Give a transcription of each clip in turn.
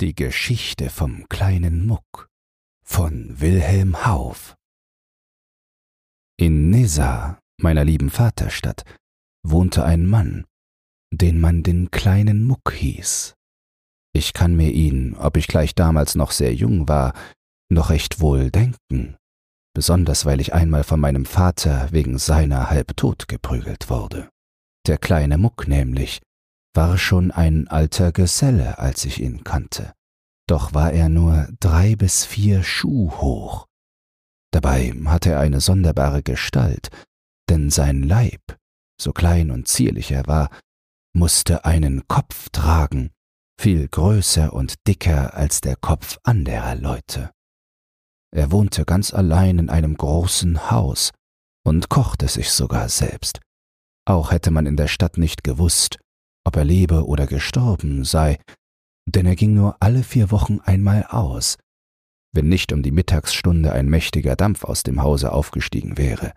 Die Geschichte vom kleinen Muck von Wilhelm Hauff In Nizza, meiner lieben Vaterstadt, wohnte ein Mann, den man den kleinen Muck hieß. Ich kann mir ihn, ob ich gleich damals noch sehr jung war, noch recht wohl denken, besonders weil ich einmal von meinem Vater wegen seiner halb tot geprügelt wurde. Der kleine Muck nämlich war schon ein alter Geselle, als ich ihn kannte. Doch war er nur drei bis vier Schuh hoch. Dabei hatte er eine sonderbare Gestalt, denn sein Leib, so klein und zierlich er war, musste einen Kopf tragen, viel größer und dicker als der Kopf anderer Leute. Er wohnte ganz allein in einem großen Haus und kochte sich sogar selbst. Auch hätte man in der Stadt nicht gewusst, ob er lebe oder gestorben sei, denn er ging nur alle vier Wochen einmal aus, wenn nicht um die Mittagsstunde ein mächtiger Dampf aus dem Hause aufgestiegen wäre.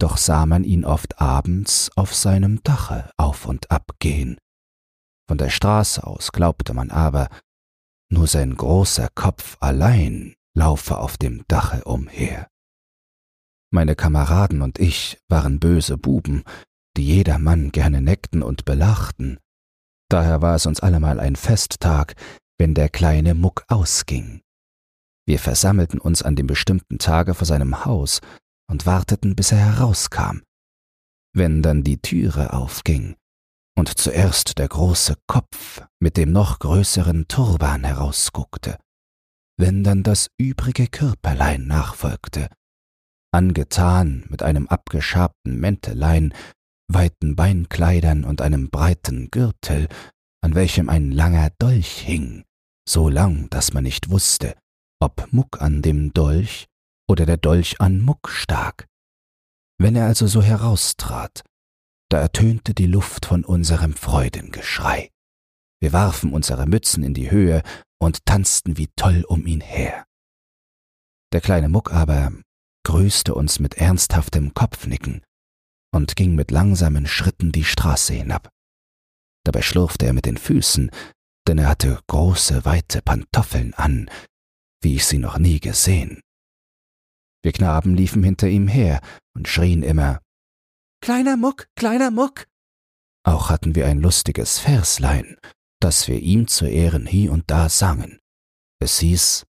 Doch sah man ihn oft abends auf seinem Dache auf und ab gehen. Von der Straße aus glaubte man aber, nur sein großer Kopf allein laufe auf dem Dache umher. Meine Kameraden und ich waren böse Buben, die jedermann gerne neckten und belachten. Daher war es uns allemal ein Festtag, wenn der kleine Muck ausging. Wir versammelten uns an dem bestimmten Tage vor seinem Haus und warteten, bis er herauskam. Wenn dann die Türe aufging und zuerst der große Kopf mit dem noch größeren Turban herausguckte, wenn dann das übrige Körperlein nachfolgte, angetan mit einem abgeschabten Mäntelein weiten Beinkleidern und einem breiten Gürtel, an welchem ein langer Dolch hing, so lang, dass man nicht wusste, ob Muck an dem Dolch oder der Dolch an Muck stak. Wenn er also so heraustrat, da ertönte die Luft von unserem Freudengeschrei. Wir warfen unsere Mützen in die Höhe und tanzten wie toll um ihn her. Der kleine Muck aber grüßte uns mit ernsthaftem Kopfnicken und ging mit langsamen Schritten die Straße hinab. Dabei schlurfte er mit den Füßen, denn er hatte große, weite Pantoffeln an, wie ich sie noch nie gesehen. Wir Knaben liefen hinter ihm her und schrien immer Kleiner Muck, kleiner Muck. Auch hatten wir ein lustiges Verslein, das wir ihm zu Ehren hie und da sangen. Es hieß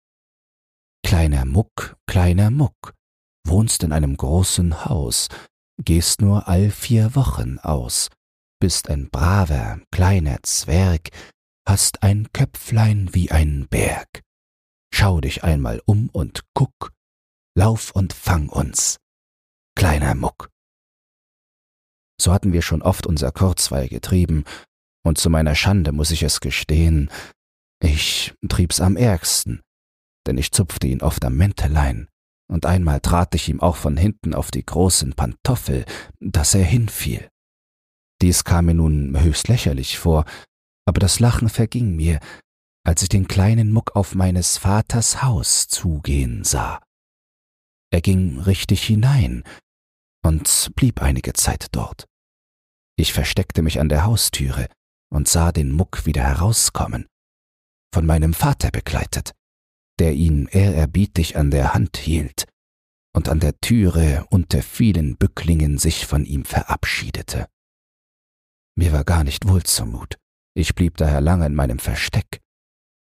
Kleiner Muck, kleiner Muck, wohnst in einem großen Haus, gehst nur all vier Wochen aus, bist ein braver, kleiner Zwerg, hast ein Köpflein wie ein Berg. Schau dich einmal um und guck, lauf und fang uns, kleiner Muck. So hatten wir schon oft unser Kurzweil getrieben, und zu meiner Schande muss ich es gestehen, ich trieb's am ärgsten, denn ich zupfte ihn oft am Mäntelein, und einmal trat ich ihm auch von hinten auf die großen Pantoffel, dass er hinfiel. Dies kam mir nun höchst lächerlich vor, aber das Lachen verging mir, als ich den kleinen Muck auf meines Vaters Haus zugehen sah. Er ging richtig hinein und blieb einige Zeit dort. Ich versteckte mich an der Haustüre und sah den Muck wieder herauskommen, von meinem Vater begleitet der ihn ehrerbietig an der Hand hielt und an der Türe unter vielen Bücklingen sich von ihm verabschiedete. Mir war gar nicht wohl zumut, ich blieb daher lange in meinem Versteck.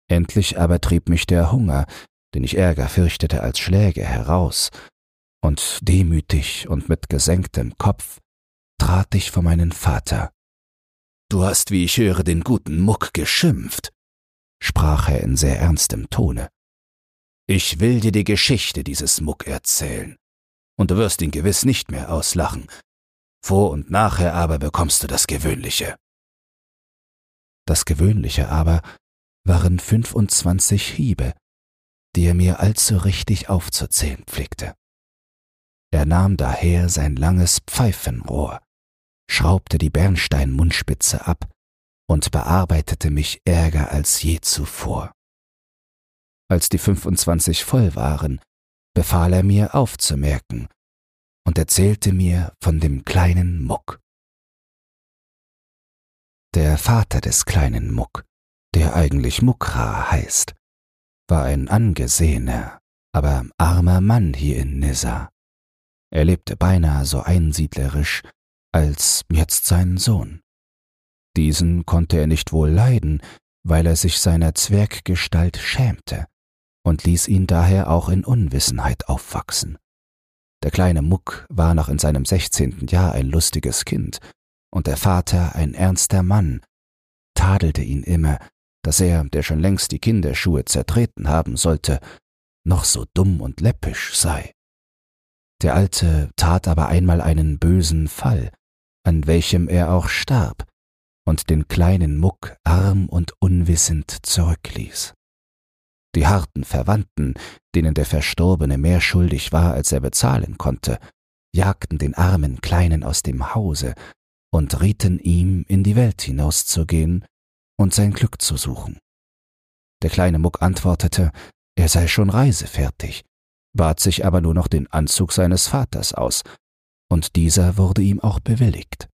Endlich aber trieb mich der Hunger, den ich ärger fürchtete als Schläge, heraus, und demütig und mit gesenktem Kopf trat ich vor meinen Vater. Du hast, wie ich höre, den guten Muck geschimpft, sprach er in sehr ernstem Tone. Ich will dir die Geschichte dieses Muck erzählen, und du wirst ihn gewiss nicht mehr auslachen. Vor und nachher aber bekommst du das Gewöhnliche. Das Gewöhnliche aber waren fünfundzwanzig Hiebe, die er mir allzu richtig aufzuzählen pflegte. Er nahm daher sein langes Pfeifenrohr, schraubte die Bernsteinmundspitze ab und bearbeitete mich ärger als je zuvor. Als die 25 voll waren, befahl er mir aufzumerken und erzählte mir von dem kleinen Muck. Der Vater des kleinen Muck, der eigentlich Mukra heißt, war ein angesehener, aber armer Mann hier in Nizza. Er lebte beinahe so einsiedlerisch als jetzt sein Sohn. Diesen konnte er nicht wohl leiden, weil er sich seiner Zwerggestalt schämte und ließ ihn daher auch in Unwissenheit aufwachsen. Der kleine Muck war noch in seinem sechzehnten Jahr ein lustiges Kind, und der Vater, ein ernster Mann, tadelte ihn immer, dass er, der schon längst die Kinderschuhe zertreten haben sollte, noch so dumm und läppisch sei. Der Alte tat aber einmal einen bösen Fall, an welchem er auch starb und den kleinen Muck arm und unwissend zurückließ. Die harten Verwandten, denen der Verstorbene mehr schuldig war, als er bezahlen konnte, jagten den armen Kleinen aus dem Hause und rieten ihm, in die Welt hinauszugehen und sein Glück zu suchen. Der kleine Muck antwortete, er sei schon reisefertig, bat sich aber nur noch den Anzug seines Vaters aus, und dieser wurde ihm auch bewilligt.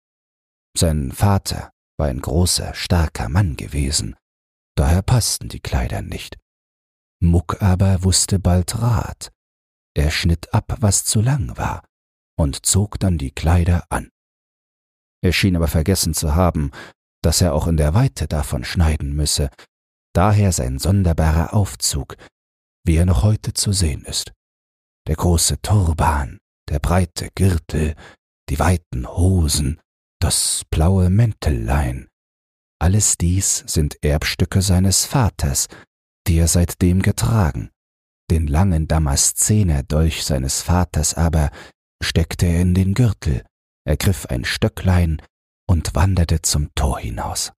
Sein Vater war ein großer, starker Mann gewesen, daher passten die Kleider nicht. Muck aber wusste bald Rat. Er schnitt ab, was zu lang war, und zog dann die Kleider an. Er schien aber vergessen zu haben, dass er auch in der Weite davon schneiden müsse, daher sein sonderbarer Aufzug, wie er noch heute zu sehen ist. Der große Turban, der breite Gürtel, die weiten Hosen, das blaue Mäntellein. Alles dies sind Erbstücke seines Vaters, die er seitdem getragen. Den langen Damaszenerdolch seines Vaters aber steckte er in den Gürtel, ergriff ein Stöcklein und wanderte zum Tor hinaus.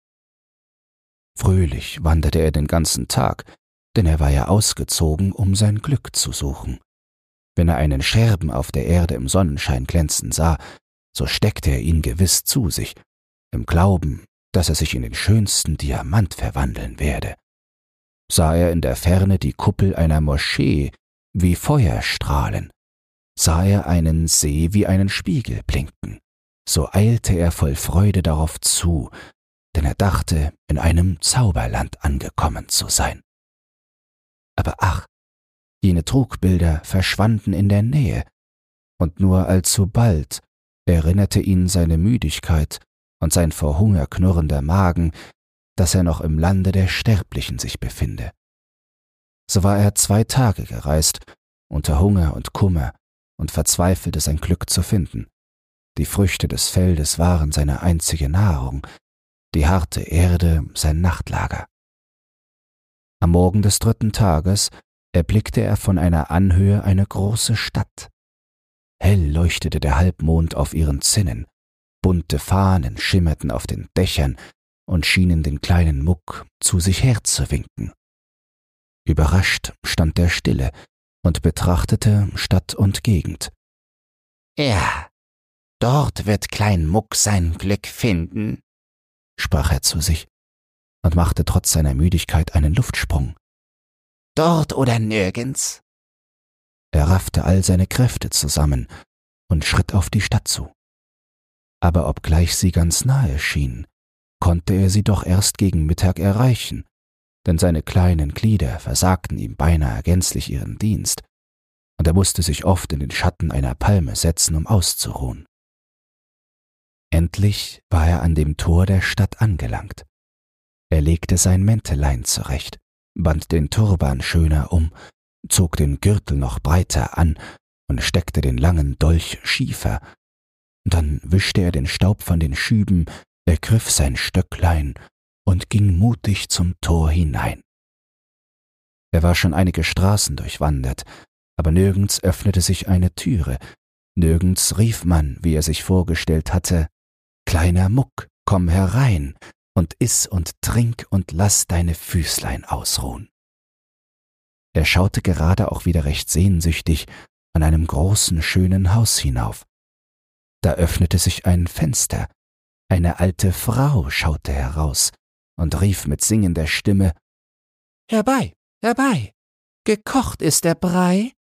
Fröhlich wanderte er den ganzen Tag, denn er war ja ausgezogen, um sein Glück zu suchen. Wenn er einen Scherben auf der Erde im Sonnenschein glänzen sah, so steckte er ihn gewiss zu sich, im Glauben, dass er sich in den schönsten Diamant verwandeln werde. Sah er in der Ferne die Kuppel einer Moschee wie Feuerstrahlen, sah er einen See wie einen Spiegel blinken, so eilte er voll Freude darauf zu, denn er dachte, in einem Zauberland angekommen zu sein. Aber ach, Jene Trugbilder verschwanden in der Nähe, und nur allzu bald erinnerte ihn seine Müdigkeit und sein vor Hunger knurrender Magen, dass er noch im Lande der Sterblichen sich befinde. So war er zwei Tage gereist, unter Hunger und Kummer, und verzweifelte sein Glück zu finden. Die Früchte des Feldes waren seine einzige Nahrung, die harte Erde sein Nachtlager. Am Morgen des dritten Tages erblickte er von einer Anhöhe eine große Stadt. Hell leuchtete der Halbmond auf ihren Zinnen, bunte Fahnen schimmerten auf den Dächern und schienen den kleinen Muck zu sich herzuwinken. Überrascht stand er stille und betrachtete Stadt und Gegend. Ja, dort wird Klein Muck sein Glück finden, sprach er zu sich und machte trotz seiner Müdigkeit einen Luftsprung. Dort oder nirgends? Er raffte all seine Kräfte zusammen und schritt auf die Stadt zu. Aber obgleich sie ganz nahe schien, konnte er sie doch erst gegen Mittag erreichen, denn seine kleinen Glieder versagten ihm beinahe gänzlich ihren Dienst, und er musste sich oft in den Schatten einer Palme setzen, um auszuruhen. Endlich war er an dem Tor der Stadt angelangt. Er legte sein Mäntelein zurecht, band den Turban schöner um, zog den Gürtel noch breiter an und steckte den langen Dolch schiefer. Dann wischte er den Staub von den Schüben, ergriff sein Stöcklein und ging mutig zum Tor hinein. Er war schon einige Straßen durchwandert, aber nirgends öffnete sich eine Türe, nirgends rief man, wie er sich vorgestellt hatte, Kleiner Muck, komm herein, und iss und trink und lass deine Füßlein ausruhen. Er schaute gerade auch wieder recht sehnsüchtig an einem großen, schönen Haus hinauf. Da öffnete sich ein Fenster, eine alte Frau schaute heraus und rief mit singender Stimme Herbei, herbei, gekocht ist der Brei,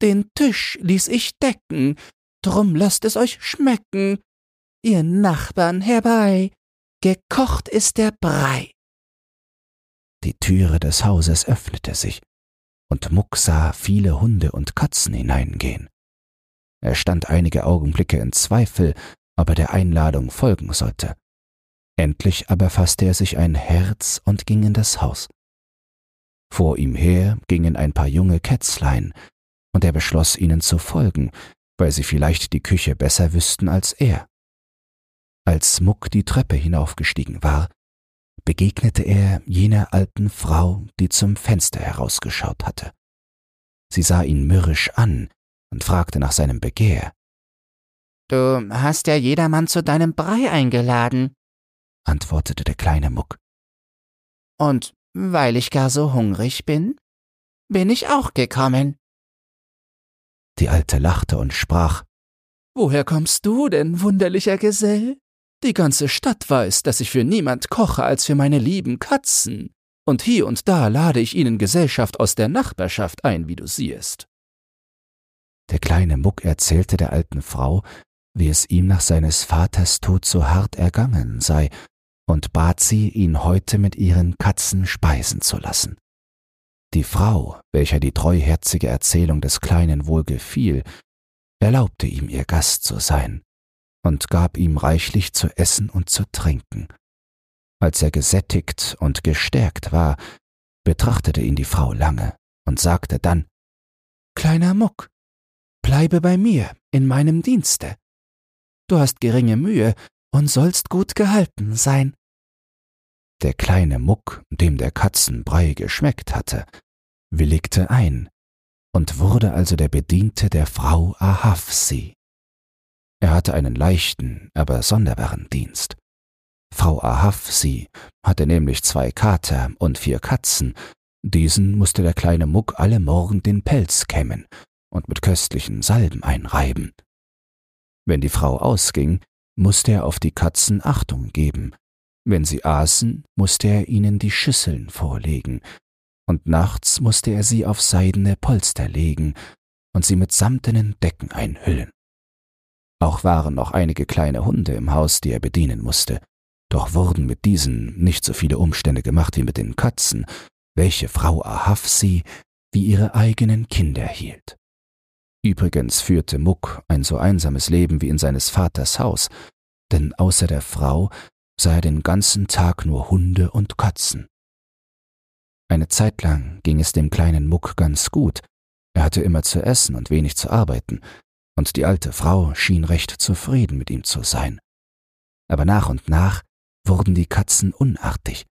den Tisch ließ ich decken, drum lasst es euch schmecken, ihr Nachbarn herbei, gekocht ist der Brei. Die Türe des Hauses öffnete sich, und Muck sah viele Hunde und Katzen hineingehen. Er stand einige Augenblicke in Zweifel, ob er der Einladung folgen sollte. Endlich aber fasste er sich ein Herz und ging in das Haus. Vor ihm her gingen ein paar junge Kätzlein, und er beschloss ihnen zu folgen, weil sie vielleicht die Küche besser wüssten als er. Als Muck die Treppe hinaufgestiegen war, begegnete er jener alten Frau, die zum Fenster herausgeschaut hatte. Sie sah ihn mürrisch an und fragte nach seinem Begehr. Du hast ja jedermann zu deinem Brei eingeladen, antwortete der kleine Muck. Und weil ich gar so hungrig bin, bin ich auch gekommen. Die Alte lachte und sprach Woher kommst du denn, wunderlicher Gesell? Die ganze Stadt weiß, dass ich für niemand koche als für meine lieben Katzen, und hier und da lade ich ihnen Gesellschaft aus der Nachbarschaft ein, wie du siehst. Der kleine Muck erzählte der alten Frau, wie es ihm nach seines Vaters Tod so hart ergangen sei, und bat sie, ihn heute mit ihren Katzen speisen zu lassen. Die Frau, welcher die treuherzige Erzählung des Kleinen wohl gefiel, erlaubte ihm ihr Gast zu sein, und gab ihm reichlich zu essen und zu trinken. Als er gesättigt und gestärkt war, betrachtete ihn die Frau lange und sagte dann Kleiner Muck, bleibe bei mir in meinem Dienste. Du hast geringe Mühe und sollst gut gehalten sein. Der kleine Muck, dem der Katzenbrei geschmeckt hatte, willigte ein und wurde also der Bediente der Frau Ahavsi. Er hatte einen leichten, aber sonderbaren Dienst. Frau Ahavsi hatte nämlich zwei Kater und vier Katzen, diesen musste der kleine Muck alle Morgen den Pelz kämmen und mit köstlichen Salben einreiben. Wenn die Frau ausging, musste er auf die Katzen Achtung geben, wenn sie aßen, musste er ihnen die Schüsseln vorlegen, und nachts musste er sie auf seidene Polster legen und sie mit samtenen Decken einhüllen. Auch waren noch einige kleine Hunde im Haus, die er bedienen musste, doch wurden mit diesen nicht so viele Umstände gemacht wie mit den Katzen, welche Frau Ahafsi wie ihre eigenen Kinder hielt. Übrigens führte Muck ein so einsames Leben wie in seines Vaters Haus, denn außer der Frau sah er den ganzen Tag nur Hunde und Katzen. Eine Zeit lang ging es dem kleinen Muck ganz gut, er hatte immer zu essen und wenig zu arbeiten, und die alte Frau schien recht zufrieden mit ihm zu sein. Aber nach und nach wurden die Katzen unartig.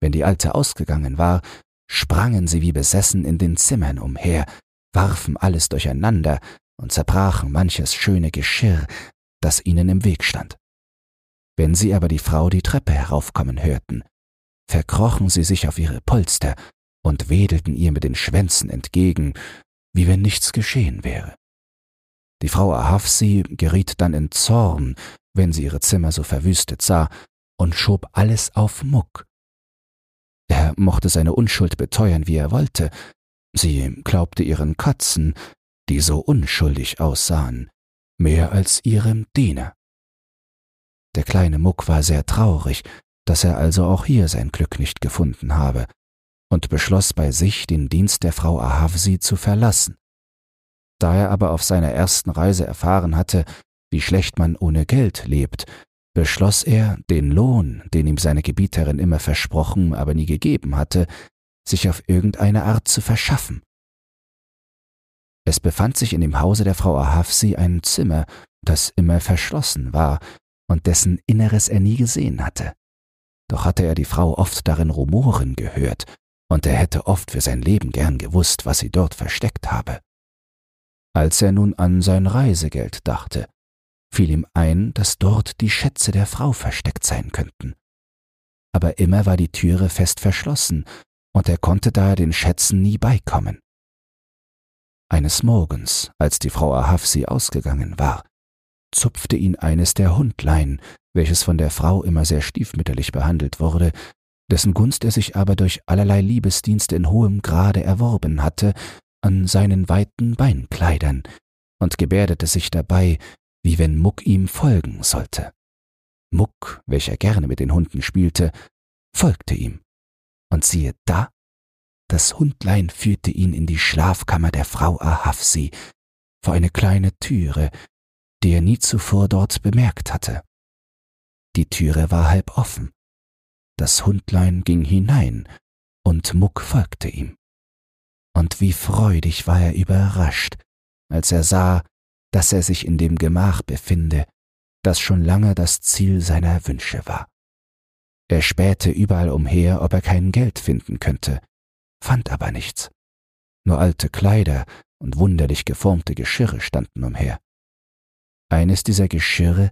Wenn die Alte ausgegangen war, sprangen sie wie besessen in den Zimmern umher, warfen alles durcheinander und zerbrachen manches schöne Geschirr, das ihnen im Weg stand. Wenn sie aber die Frau die Treppe heraufkommen hörten, verkrochen sie sich auf ihre Polster und wedelten ihr mit den Schwänzen entgegen, wie wenn nichts geschehen wäre. Die Frau Ahafsi geriet dann in Zorn, wenn sie ihre Zimmer so verwüstet sah, und schob alles auf Muck. Er mochte seine Unschuld beteuern, wie er wollte. Sie glaubte ihren Katzen, die so unschuldig aussahen, mehr als ihrem Diener. Der kleine Muck war sehr traurig, dass er also auch hier sein Glück nicht gefunden habe, und beschloss bei sich, den Dienst der Frau Ahavsi zu verlassen. Da er aber auf seiner ersten Reise erfahren hatte, wie schlecht man ohne Geld lebt, beschloss er, den Lohn, den ihm seine Gebieterin immer versprochen, aber nie gegeben hatte, sich auf irgendeine Art zu verschaffen. Es befand sich in dem Hause der Frau Ahavsi ein Zimmer, das immer verschlossen war und dessen Inneres er nie gesehen hatte. Doch hatte er die Frau oft darin rumoren gehört, und er hätte oft für sein Leben gern gewusst, was sie dort versteckt habe. Als er nun an sein Reisegeld dachte, fiel ihm ein, dass dort die Schätze der Frau versteckt sein könnten. Aber immer war die Türe fest verschlossen, und er konnte daher den Schätzen nie beikommen. Eines Morgens, als die Frau Ahafsi ausgegangen war, zupfte ihn eines der Hundlein, welches von der Frau immer sehr stiefmütterlich behandelt wurde, dessen Gunst er sich aber durch allerlei Liebesdienste in hohem Grade erworben hatte, an seinen weiten Beinkleidern und gebärdete sich dabei, wie wenn Muck ihm folgen sollte. Muck, welcher gerne mit den Hunden spielte, folgte ihm, Und siehe da, das Hundlein führte ihn in die Schlafkammer der Frau Ahafsi, vor eine kleine Türe, die er nie zuvor dort bemerkt hatte. Die Türe war halb offen. Das Hundlein ging hinein, und Muck folgte ihm. Und wie freudig war er überrascht, als er sah, dass er sich in dem Gemach befinde, das schon lange das Ziel seiner Wünsche war. Er spähte überall umher, ob er kein Geld finden könnte, fand aber nichts. Nur alte Kleider und wunderlich geformte Geschirre standen umher. Eines dieser Geschirre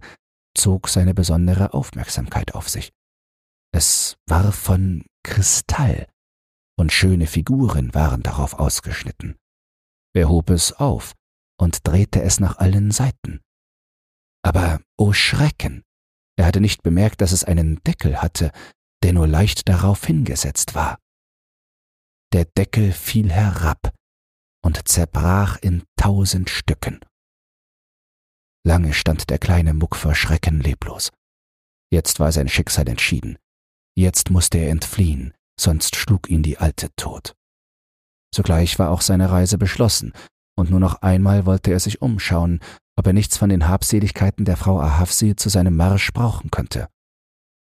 zog seine besondere Aufmerksamkeit auf sich. Es war von Kristall, und schöne Figuren waren darauf ausgeschnitten. Er hob es auf und drehte es nach allen Seiten. Aber, o oh Schrecken, er hatte nicht bemerkt, dass es einen Deckel hatte, der nur leicht darauf hingesetzt war. Der Deckel fiel herab und zerbrach in tausend Stücken. Lange stand der kleine Muck vor Schrecken leblos. Jetzt war sein Schicksal entschieden. Jetzt musste er entfliehen, sonst schlug ihn die Alte tot. Sogleich war auch seine Reise beschlossen, und nur noch einmal wollte er sich umschauen, ob er nichts von den Habseligkeiten der Frau Ahafsi zu seinem Marsch brauchen könnte.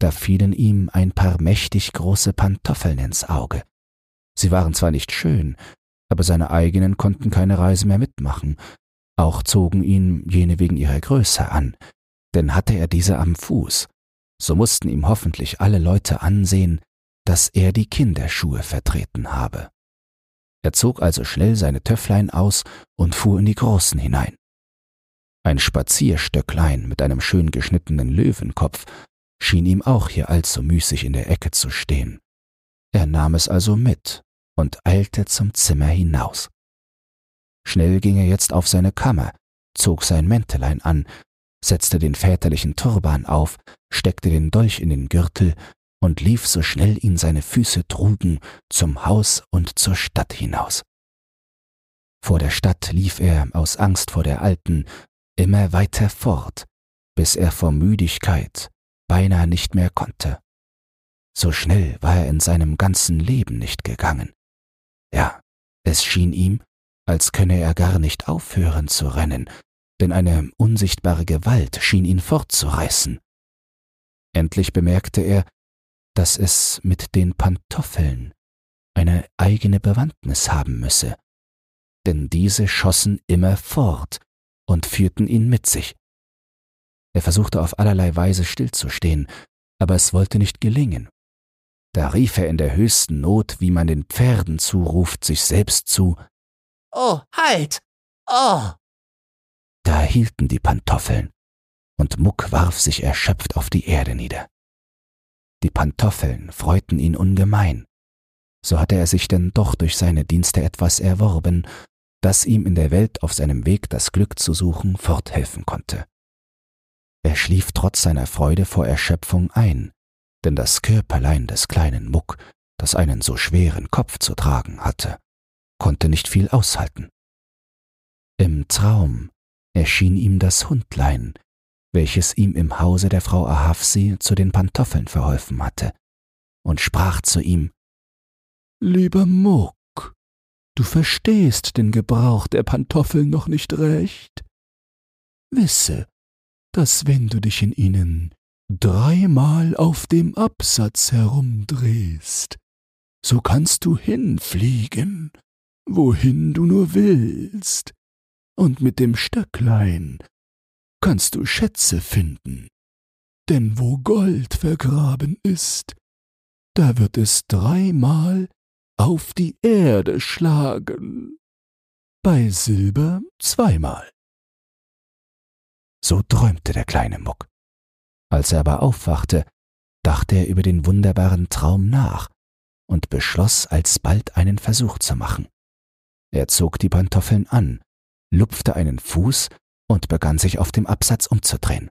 Da fielen ihm ein paar mächtig große Pantoffeln ins Auge. Sie waren zwar nicht schön, aber seine eigenen konnten keine Reise mehr mitmachen, auch zogen ihn jene wegen ihrer Größe an, denn hatte er diese am Fuß, so mussten ihm hoffentlich alle Leute ansehen, dass er die Kinderschuhe vertreten habe. Er zog also schnell seine Töfflein aus und fuhr in die großen hinein. Ein Spazierstöcklein mit einem schön geschnittenen Löwenkopf schien ihm auch hier allzu müßig in der Ecke zu stehen. Er nahm es also mit und eilte zum Zimmer hinaus. Schnell ging er jetzt auf seine Kammer, zog sein Mäntelein an, setzte den väterlichen Turban auf, steckte den Dolch in den Gürtel und lief so schnell ihn seine Füße trugen zum Haus und zur Stadt hinaus. Vor der Stadt lief er aus Angst vor der Alten immer weiter fort, bis er vor Müdigkeit beinahe nicht mehr konnte. So schnell war er in seinem ganzen Leben nicht gegangen. Ja, es schien ihm, als könne er gar nicht aufhören zu rennen, denn eine unsichtbare Gewalt schien ihn fortzureißen. Endlich bemerkte er, dass es mit den Pantoffeln eine eigene Bewandtnis haben müsse, denn diese schossen immer fort und führten ihn mit sich. Er versuchte auf allerlei Weise stillzustehen, aber es wollte nicht gelingen. Da rief er in der höchsten Not, wie man den Pferden zuruft, sich selbst zu Oh, halt. Oh. Da hielten die Pantoffeln, und Muck warf sich erschöpft auf die Erde nieder. Die Pantoffeln freuten ihn ungemein. So hatte er sich denn doch durch seine Dienste etwas erworben, das ihm in der Welt auf seinem Weg das Glück zu suchen forthelfen konnte. Er schlief trotz seiner Freude vor Erschöpfung ein, denn das Körperlein des kleinen Muck, das einen so schweren Kopf zu tragen hatte, konnte nicht viel aushalten. Im Traum erschien ihm das Hundlein, welches ihm im Hause der Frau Ahafsi zu den Pantoffeln verholfen hatte, und sprach zu ihm Lieber Muck, du verstehst den Gebrauch der Pantoffeln noch nicht recht. Wisse, dass wenn du dich in ihnen dreimal auf dem Absatz herumdrehst, so kannst du hinfliegen wohin du nur willst, und mit dem Stöcklein kannst du Schätze finden, denn wo Gold vergraben ist, da wird es dreimal auf die Erde schlagen, bei Silber zweimal. So träumte der kleine Muck. Als er aber aufwachte, dachte er über den wunderbaren Traum nach und beschloss alsbald einen Versuch zu machen. Er zog die Pantoffeln an, lupfte einen Fuß und begann sich auf dem Absatz umzudrehen.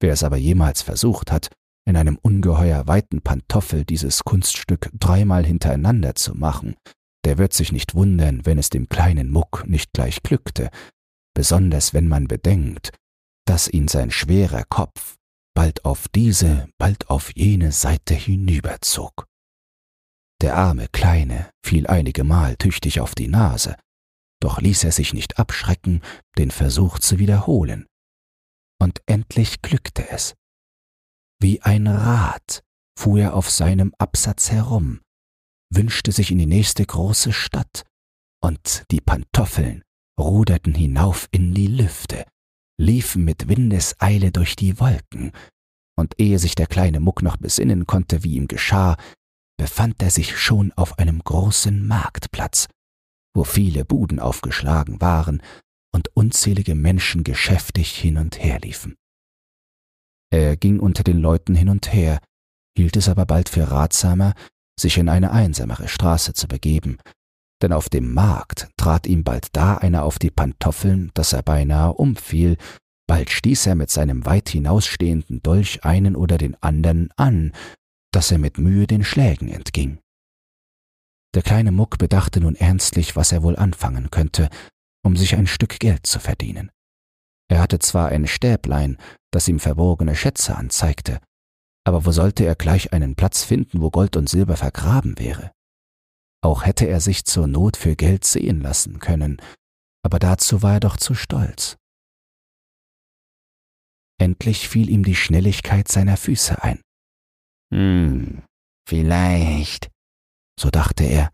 Wer es aber jemals versucht hat, in einem ungeheuer weiten Pantoffel dieses Kunststück dreimal hintereinander zu machen, der wird sich nicht wundern, wenn es dem kleinen Muck nicht gleich glückte, besonders wenn man bedenkt, dass ihn sein schwerer Kopf bald auf diese, bald auf jene Seite hinüberzog. Der arme Kleine fiel einige Mal tüchtig auf die Nase, doch ließ er sich nicht abschrecken, den Versuch zu wiederholen. Und endlich glückte es. Wie ein Rad fuhr er auf seinem Absatz herum, wünschte sich in die nächste große Stadt, und die Pantoffeln ruderten hinauf in die Lüfte, liefen mit Windeseile durch die Wolken, und ehe sich der kleine Muck noch besinnen konnte, wie ihm geschah, befand er sich schon auf einem großen Marktplatz, wo viele Buden aufgeschlagen waren und unzählige Menschen geschäftig hin und her liefen. Er ging unter den Leuten hin und her, hielt es aber bald für ratsamer, sich in eine einsamere Straße zu begeben, denn auf dem Markt trat ihm bald da einer auf die Pantoffeln, dass er beinahe umfiel, bald stieß er mit seinem weit hinausstehenden Dolch einen oder den andern an, dass er mit Mühe den Schlägen entging. Der kleine Muck bedachte nun ernstlich, was er wohl anfangen könnte, um sich ein Stück Geld zu verdienen. Er hatte zwar ein Stäblein, das ihm verborgene Schätze anzeigte, aber wo sollte er gleich einen Platz finden, wo Gold und Silber vergraben wäre? Auch hätte er sich zur Not für Geld sehen lassen können, aber dazu war er doch zu stolz. Endlich fiel ihm die Schnelligkeit seiner Füße ein. Hm, vielleicht, so dachte er,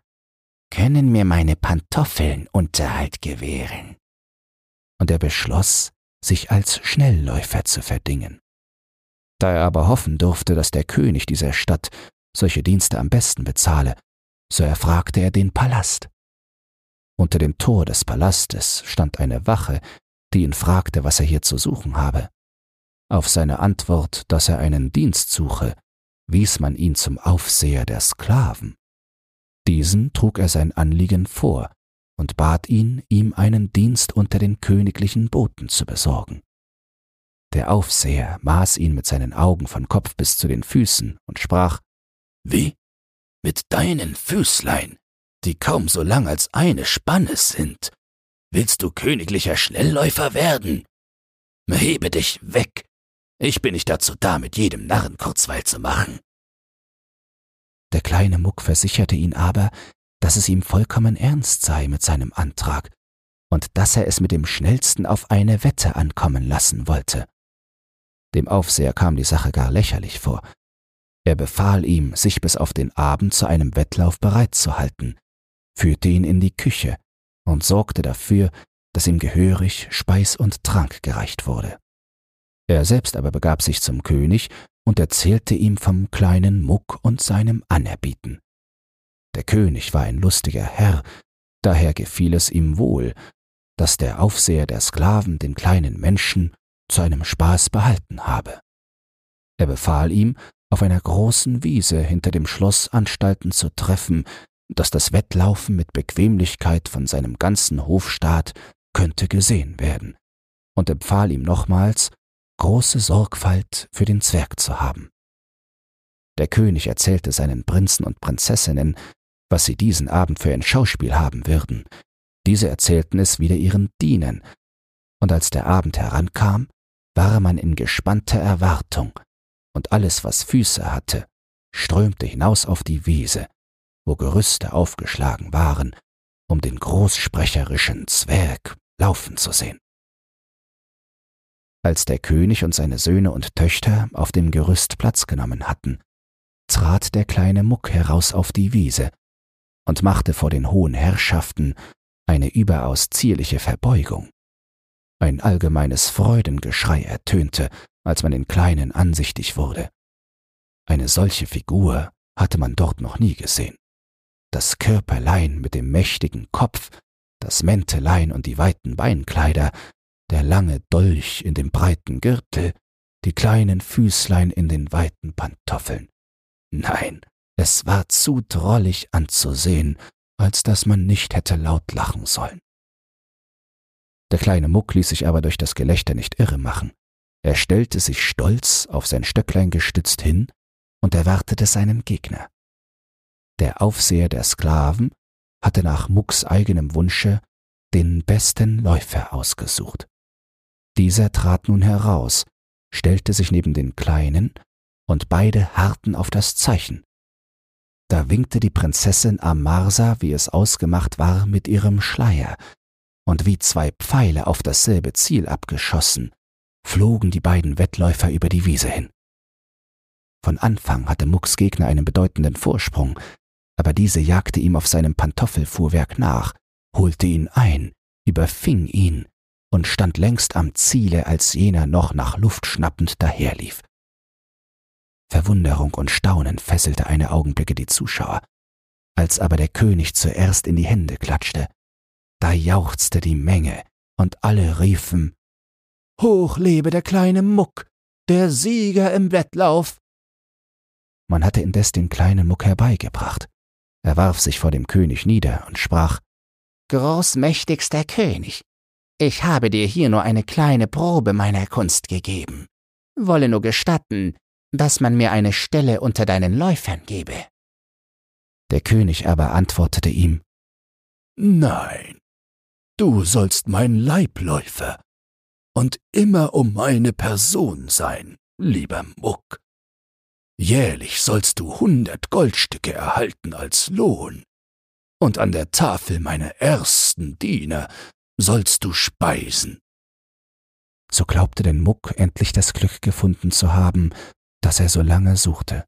können mir meine Pantoffeln Unterhalt gewähren. Und er beschloss, sich als Schnellläufer zu verdingen. Da er aber hoffen durfte, dass der König dieser Stadt solche Dienste am besten bezahle, so erfragte er den Palast. Unter dem Tor des Palastes stand eine Wache, die ihn fragte, was er hier zu suchen habe. Auf seine Antwort, dass er einen Dienst suche, wies man ihn zum Aufseher der Sklaven. Diesen trug er sein Anliegen vor und bat ihn, ihm einen Dienst unter den königlichen Boten zu besorgen. Der Aufseher maß ihn mit seinen Augen von Kopf bis zu den Füßen und sprach Wie? Mit deinen Füßlein, die kaum so lang als eine Spanne sind, willst du königlicher Schnellläufer werden? Hebe dich weg, ich bin nicht dazu da, mit jedem Narren Kurzweil zu machen. Der kleine Muck versicherte ihn aber, dass es ihm vollkommen ernst sei mit seinem Antrag und dass er es mit dem schnellsten auf eine Wette ankommen lassen wollte. Dem Aufseher kam die Sache gar lächerlich vor. Er befahl ihm, sich bis auf den Abend zu einem Wettlauf bereit zu halten, führte ihn in die Küche und sorgte dafür, dass ihm gehörig Speis und Trank gereicht wurde. Er selbst aber begab sich zum König und erzählte ihm vom kleinen Muck und seinem Anerbieten. Der König war ein lustiger Herr, daher gefiel es ihm wohl, dass der Aufseher der Sklaven den kleinen Menschen zu einem Spaß behalten habe. Er befahl ihm, auf einer großen Wiese hinter dem Schloss Anstalten zu treffen, dass das Wettlaufen mit Bequemlichkeit von seinem ganzen Hofstaat könnte gesehen werden, und empfahl ihm nochmals, große Sorgfalt für den Zwerg zu haben. Der König erzählte seinen Prinzen und Prinzessinnen, was sie diesen Abend für ein Schauspiel haben würden. Diese erzählten es wieder ihren Dienern, und als der Abend herankam, war man in gespannter Erwartung, und alles, was Füße hatte, strömte hinaus auf die Wiese, wo Gerüste aufgeschlagen waren, um den großsprecherischen Zwerg laufen zu sehen. Als der König und seine Söhne und Töchter auf dem Gerüst Platz genommen hatten, trat der kleine Muck heraus auf die Wiese und machte vor den hohen Herrschaften eine überaus zierliche Verbeugung. Ein allgemeines Freudengeschrei ertönte, als man den Kleinen ansichtig wurde. Eine solche Figur hatte man dort noch nie gesehen. Das Körperlein mit dem mächtigen Kopf, das Mäntelein und die weiten Beinkleider der lange Dolch in dem breiten Gürtel, die kleinen Füßlein in den weiten Pantoffeln. Nein, es war zu drollig anzusehen, als dass man nicht hätte laut lachen sollen. Der kleine Muck ließ sich aber durch das Gelächter nicht irre machen. Er stellte sich stolz auf sein Stöcklein gestützt hin und erwartete seinen Gegner. Der Aufseher der Sklaven hatte nach Mucks eigenem Wunsche den besten Läufer ausgesucht. Dieser trat nun heraus, stellte sich neben den Kleinen, und beide harrten auf das Zeichen. Da winkte die Prinzessin Amarsa, wie es ausgemacht war, mit ihrem Schleier, und wie zwei Pfeile auf dasselbe Ziel abgeschossen, flogen die beiden Wettläufer über die Wiese hin. Von Anfang hatte Mucks Gegner einen bedeutenden Vorsprung, aber diese jagte ihm auf seinem Pantoffelfuhrwerk nach, holte ihn ein, überfing ihn und stand längst am Ziele, als jener noch nach Luft schnappend daherlief. Verwunderung und Staunen fesselte eine Augenblicke die Zuschauer. Als aber der König zuerst in die Hände klatschte, da jauchzte die Menge, und alle riefen Hoch lebe der kleine Muck, der Sieger im Wettlauf. Man hatte indes den kleinen Muck herbeigebracht. Er warf sich vor dem König nieder und sprach Großmächtigster König, ich habe dir hier nur eine kleine Probe meiner Kunst gegeben. Wolle nur gestatten, dass man mir eine Stelle unter deinen Läufern gebe. Der König aber antwortete ihm Nein, du sollst mein Leibläufer und immer um meine Person sein, lieber Muck. Jährlich sollst du hundert Goldstücke erhalten als Lohn, und an der Tafel meiner ersten Diener sollst du speisen. So glaubte denn Muck endlich das Glück gefunden zu haben, das er so lange suchte,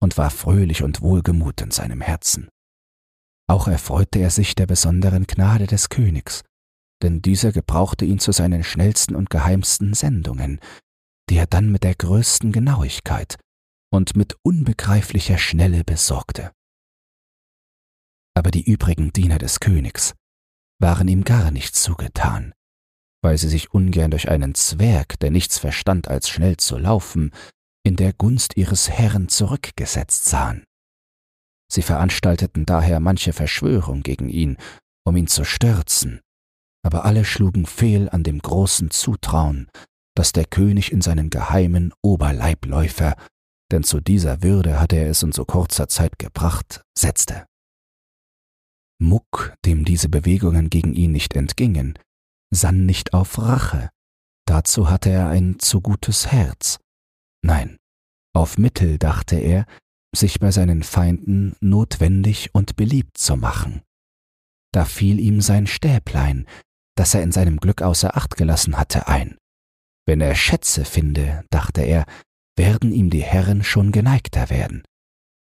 und war fröhlich und wohlgemut in seinem Herzen. Auch erfreute er sich der besonderen Gnade des Königs, denn dieser gebrauchte ihn zu seinen schnellsten und geheimsten Sendungen, die er dann mit der größten Genauigkeit und mit unbegreiflicher Schnelle besorgte. Aber die übrigen Diener des Königs waren ihm gar nicht zugetan, weil sie sich ungern durch einen Zwerg, der nichts verstand als schnell zu laufen, in der Gunst ihres Herrn zurückgesetzt sahen. Sie veranstalteten daher manche Verschwörung gegen ihn, um ihn zu stürzen, aber alle schlugen fehl an dem großen Zutrauen, das der König in seinen geheimen Oberleibläufer, denn zu dieser Würde hatte er es in so kurzer Zeit gebracht, setzte. Muck, dem diese Bewegungen gegen ihn nicht entgingen, sann nicht auf Rache, dazu hatte er ein zu gutes Herz, Nein, auf Mittel dachte er, sich bei seinen Feinden notwendig und beliebt zu machen. Da fiel ihm sein Stäblein, das er in seinem Glück außer Acht gelassen hatte, ein. Wenn er Schätze finde, dachte er, werden ihm die Herren schon geneigter werden.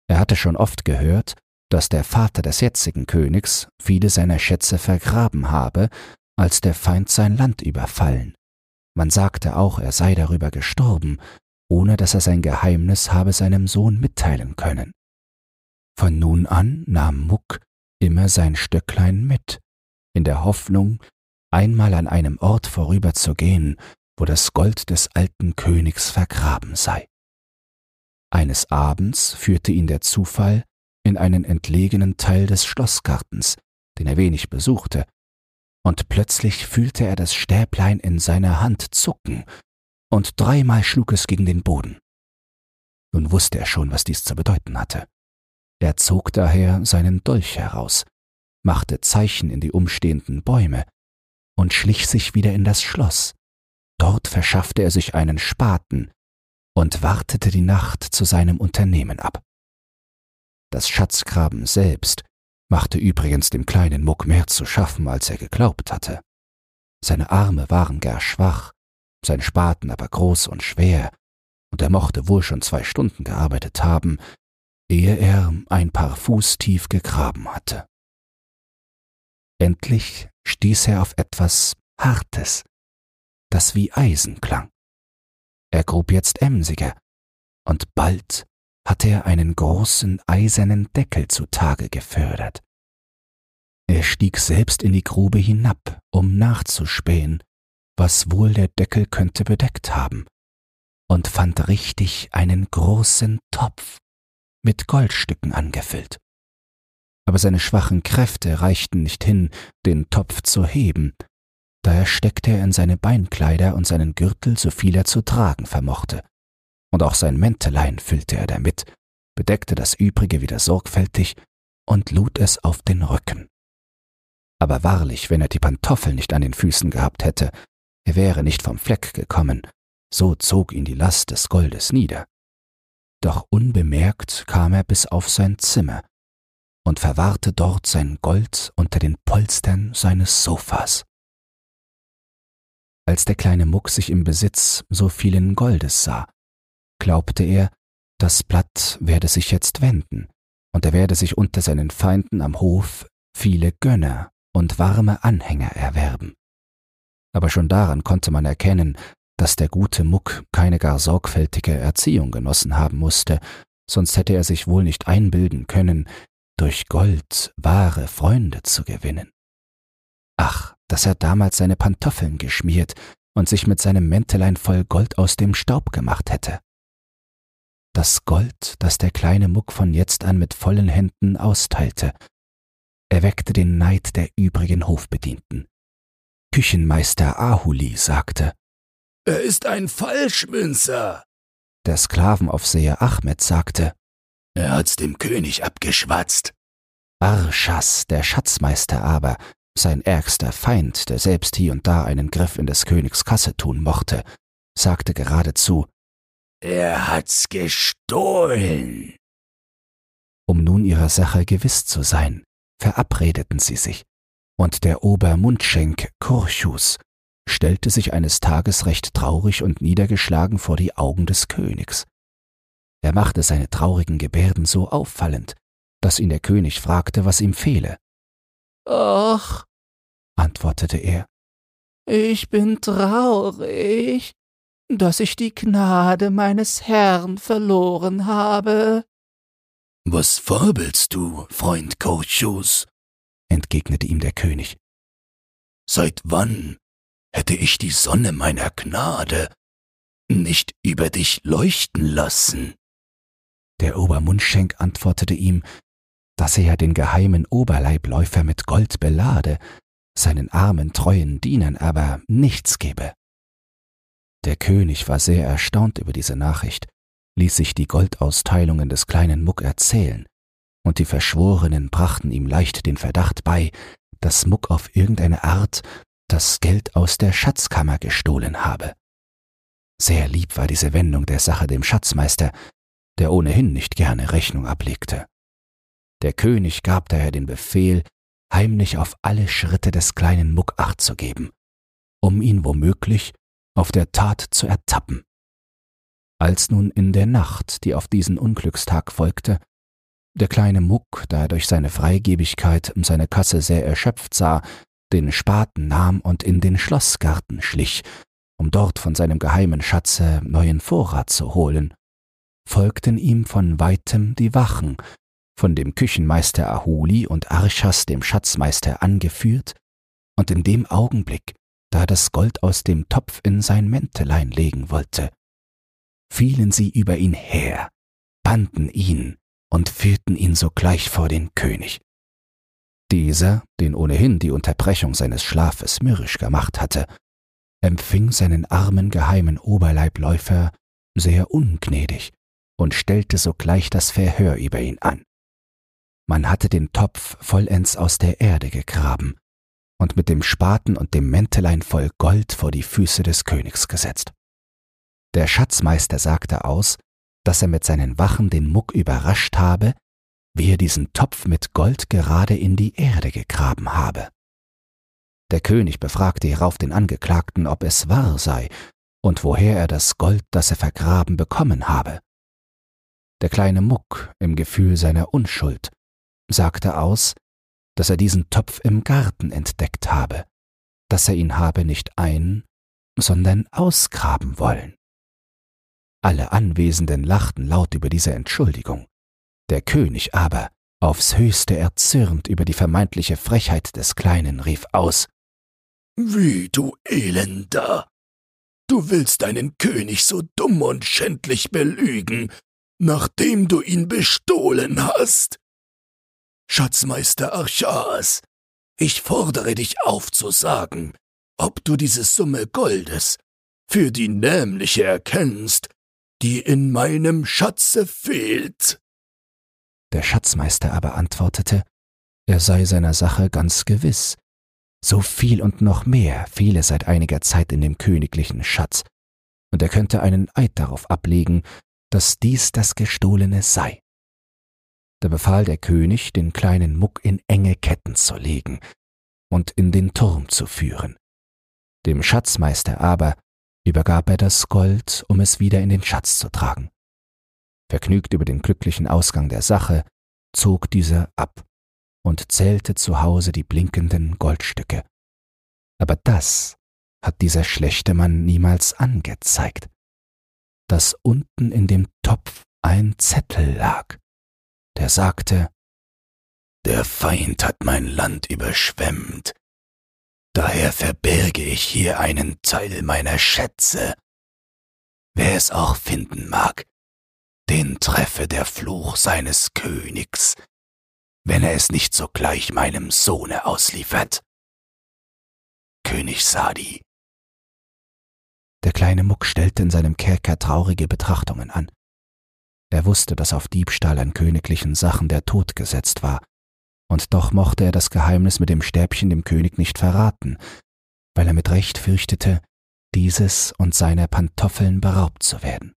Er hatte schon oft gehört, dass der Vater des jetzigen Königs viele seiner Schätze vergraben habe, als der Feind sein Land überfallen. Man sagte auch, er sei darüber gestorben, ohne dass er sein Geheimnis habe seinem Sohn mitteilen können. Von nun an nahm Muck immer sein Stöcklein mit, in der Hoffnung, einmal an einem Ort vorüberzugehen, wo das Gold des alten Königs vergraben sei. Eines Abends führte ihn der Zufall in einen entlegenen Teil des Schlossgartens, den er wenig besuchte, und plötzlich fühlte er das Stäblein in seiner Hand zucken und dreimal schlug es gegen den Boden. Nun wusste er schon, was dies zu bedeuten hatte. Er zog daher seinen Dolch heraus, machte Zeichen in die umstehenden Bäume und schlich sich wieder in das Schloss. Dort verschaffte er sich einen Spaten und wartete die Nacht zu seinem Unternehmen ab. Das Schatzgraben selbst machte übrigens dem kleinen Muck mehr zu schaffen, als er geglaubt hatte. Seine Arme waren gar schwach, sein Spaten aber groß und schwer, und er mochte wohl schon zwei Stunden gearbeitet haben, ehe er ein paar Fuß tief gegraben hatte. Endlich stieß er auf etwas Hartes, das wie Eisen klang. Er grub jetzt emsiger, und bald hatte er einen großen eisernen Deckel zutage gefördert. Er stieg selbst in die Grube hinab, um nachzuspähen, was wohl der Deckel könnte bedeckt haben, und fand richtig einen großen Topf mit Goldstücken angefüllt. Aber seine schwachen Kräfte reichten nicht hin, den Topf zu heben, daher steckte er in seine Beinkleider und seinen Gürtel, so viel er zu tragen vermochte, und auch sein Mäntelein füllte er damit, bedeckte das übrige wieder sorgfältig und lud es auf den Rücken. Aber wahrlich, wenn er die Pantoffel nicht an den Füßen gehabt hätte, er wäre nicht vom Fleck gekommen, so zog ihn die Last des Goldes nieder. doch unbemerkt kam er bis auf sein Zimmer und verwahrte dort sein Gold unter den Polstern seines Sofas. Als der kleine Muck sich im Besitz so vielen Goldes sah, glaubte er, das Blatt werde sich jetzt wenden, und er werde sich unter seinen Feinden am Hof viele Gönner und warme Anhänger erwerben. Aber schon daran konnte man erkennen, dass der gute Muck keine gar sorgfältige Erziehung genossen haben musste, sonst hätte er sich wohl nicht einbilden können, durch Gold wahre Freunde zu gewinnen. Ach, dass er damals seine Pantoffeln geschmiert und sich mit seinem Mäntelein voll Gold aus dem Staub gemacht hätte. Das Gold, das der kleine Muck von jetzt an mit vollen Händen austeilte, erweckte den Neid der übrigen Hofbedienten. Küchenmeister Ahuli sagte, Er ist ein Falschmünzer. Der Sklavenaufseher Ahmed sagte, Er hat's dem König abgeschwatzt. Arschas, der Schatzmeister aber, sein ärgster Feind, der selbst hier und da einen Griff in des Königs Kasse tun mochte, sagte geradezu, Er hat's gestohlen. Um nun ihrer Sache gewiss zu sein, verabredeten sie sich, und der Obermundschenk Kurchus stellte sich eines Tages recht traurig und niedergeschlagen vor die Augen des Königs. Er machte seine traurigen Gebärden so auffallend, dass ihn der König fragte, was ihm fehle. Ach, antwortete er, ich bin traurig, dass ich die Gnade meines Herrn verloren habe. Was fabelst du, Freund Kurchus? Entgegnete ihm der König. Seit wann hätte ich die Sonne meiner Gnade nicht über dich leuchten lassen? Der Obermundschenk antwortete ihm, dass er ja den geheimen Oberleibläufer mit Gold belade, seinen armen treuen Dienern aber nichts gebe. Der König war sehr erstaunt über diese Nachricht, ließ sich die Goldausteilungen des kleinen Muck erzählen, und die Verschworenen brachten ihm leicht den Verdacht bei, dass Muck auf irgendeine Art das Geld aus der Schatzkammer gestohlen habe. Sehr lieb war diese Wendung der Sache dem Schatzmeister, der ohnehin nicht gerne Rechnung ablegte. Der König gab daher den Befehl, heimlich auf alle Schritte des kleinen Muck acht zu geben, um ihn womöglich auf der Tat zu ertappen. Als nun in der Nacht, die auf diesen Unglückstag folgte, der kleine Muck, da er durch seine Freigebigkeit seine Kasse sehr erschöpft sah, den Spaten nahm und in den Schlossgarten schlich, um dort von seinem geheimen Schatze neuen Vorrat zu holen, folgten ihm von weitem die Wachen, von dem Küchenmeister Ahuli und Archas dem Schatzmeister angeführt, und in dem Augenblick, da er das Gold aus dem Topf in sein Mäntelein legen wollte, fielen sie über ihn her, banden ihn und führten ihn sogleich vor den König. Dieser, den ohnehin die Unterbrechung seines Schlafes mürrisch gemacht hatte, empfing seinen armen geheimen Oberleibläufer sehr ungnädig und stellte sogleich das Verhör über ihn an. Man hatte den Topf vollends aus der Erde gegraben und mit dem Spaten und dem Mäntelein voll Gold vor die Füße des Königs gesetzt. Der Schatzmeister sagte aus, dass er mit seinen Wachen den Muck überrascht habe, wie er diesen Topf mit Gold gerade in die Erde gegraben habe. Der König befragte hierauf den Angeklagten, ob es wahr sei und woher er das Gold, das er vergraben, bekommen habe. Der kleine Muck, im Gefühl seiner Unschuld, sagte aus, dass er diesen Topf im Garten entdeckt habe, dass er ihn habe nicht ein, sondern ausgraben wollen. Alle Anwesenden lachten laut über diese Entschuldigung. Der König aber, aufs höchste erzürnt über die vermeintliche Frechheit des Kleinen, rief aus Wie, du Elender! Du willst deinen König so dumm und schändlich belügen, nachdem du ihn bestohlen hast. Schatzmeister Archas, ich fordere dich auf zu sagen, ob du diese Summe Goldes für die nämliche erkennst, die in meinem Schatze fehlt. Der Schatzmeister aber antwortete, er sei seiner Sache ganz gewiss. So viel und noch mehr fehle seit einiger Zeit in dem königlichen Schatz, und er könnte einen Eid darauf ablegen, dass dies das Gestohlene sei. Da befahl der König, den kleinen Muck in enge Ketten zu legen und in den Turm zu führen. Dem Schatzmeister aber übergab er das Gold, um es wieder in den Schatz zu tragen. Vergnügt über den glücklichen Ausgang der Sache, zog dieser ab und zählte zu Hause die blinkenden Goldstücke. Aber das hat dieser schlechte Mann niemals angezeigt, dass unten in dem Topf ein Zettel lag, der sagte, Der Feind hat mein Land überschwemmt, daher verberge ich hier einen Teil meiner Schätze. Wer es auch finden mag, den treffe der Fluch seines Königs, wenn er es nicht sogleich meinem Sohne ausliefert. König Sadi. Der kleine Muck stellte in seinem Kerker traurige Betrachtungen an. Er wusste, dass auf Diebstahl an königlichen Sachen der Tod gesetzt war, und doch mochte er das Geheimnis mit dem Stäbchen dem König nicht verraten, weil er mit Recht fürchtete, dieses und seiner Pantoffeln beraubt zu werden.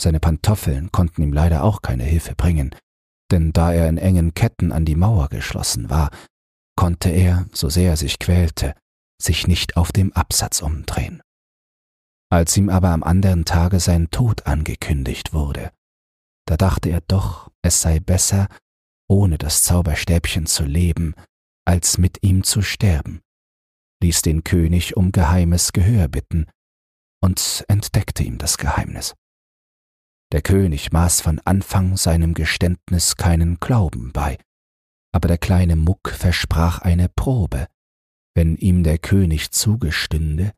Seine Pantoffeln konnten ihm leider auch keine Hilfe bringen, denn da er in engen Ketten an die Mauer geschlossen war, konnte er, so sehr er sich quälte, sich nicht auf dem Absatz umdrehen. Als ihm aber am anderen Tage sein Tod angekündigt wurde, da dachte er doch, es sei besser, ohne das Zauberstäbchen zu leben, als mit ihm zu sterben, ließ den König um geheimes Gehör bitten und entdeckte ihm das Geheimnis. Der König maß von Anfang seinem Geständnis keinen Glauben bei, aber der kleine Muck versprach eine Probe, wenn ihm der König zugestünde,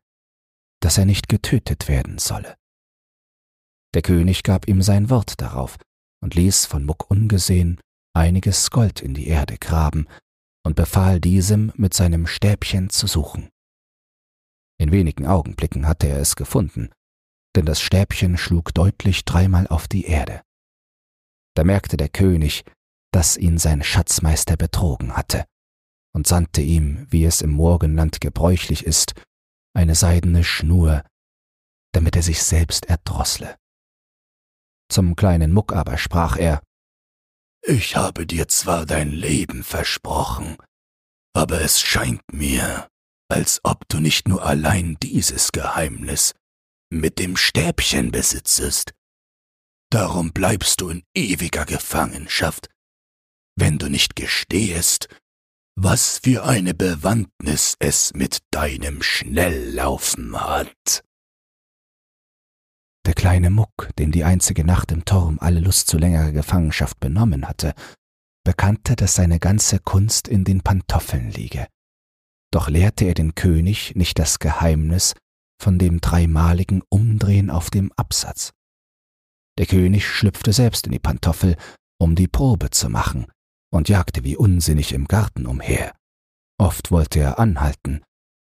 dass er nicht getötet werden solle. Der König gab ihm sein Wort darauf und ließ von Muck ungesehen einiges Gold in die Erde graben und befahl diesem mit seinem Stäbchen zu suchen. In wenigen Augenblicken hatte er es gefunden, denn das Stäbchen schlug deutlich dreimal auf die Erde. Da merkte der König, dass ihn sein Schatzmeister betrogen hatte, und sandte ihm, wie es im Morgenland gebräuchlich ist, eine seidene Schnur, damit er sich selbst erdrossle. Zum kleinen Muck aber sprach er Ich habe dir zwar dein Leben versprochen, aber es scheint mir, als ob du nicht nur allein dieses Geheimnis mit dem Stäbchen besitzest. Darum bleibst du in ewiger Gefangenschaft wenn du nicht gestehest, was für eine Bewandtnis es mit deinem Schnelllaufen hat. Der kleine Muck, dem die einzige Nacht im Turm alle Lust zu längerer Gefangenschaft benommen hatte, bekannte, dass seine ganze Kunst in den Pantoffeln liege. Doch lehrte er den König nicht das Geheimnis von dem dreimaligen Umdrehen auf dem Absatz. Der König schlüpfte selbst in die Pantoffel, um die Probe zu machen, und jagte wie unsinnig im Garten umher. Oft wollte er anhalten,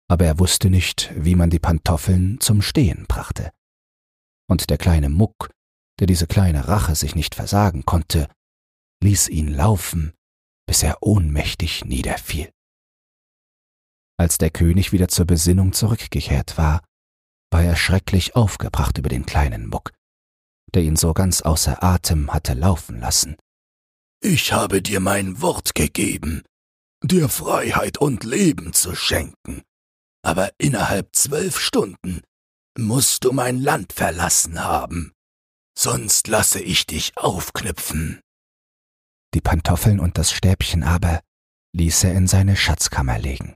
aber er wusste nicht, wie man die Pantoffeln zum Stehen brachte. Und der kleine Muck, der diese kleine Rache sich nicht versagen konnte, ließ ihn laufen, bis er ohnmächtig niederfiel. Als der König wieder zur Besinnung zurückgekehrt war, war er schrecklich aufgebracht über den kleinen Muck, der ihn so ganz außer Atem hatte laufen lassen. Ich habe dir mein Wort gegeben, dir Freiheit und Leben zu schenken, aber innerhalb zwölf Stunden musst du mein Land verlassen haben, sonst lasse ich dich aufknüpfen. Die Pantoffeln und das Stäbchen aber ließ er in seine Schatzkammer legen.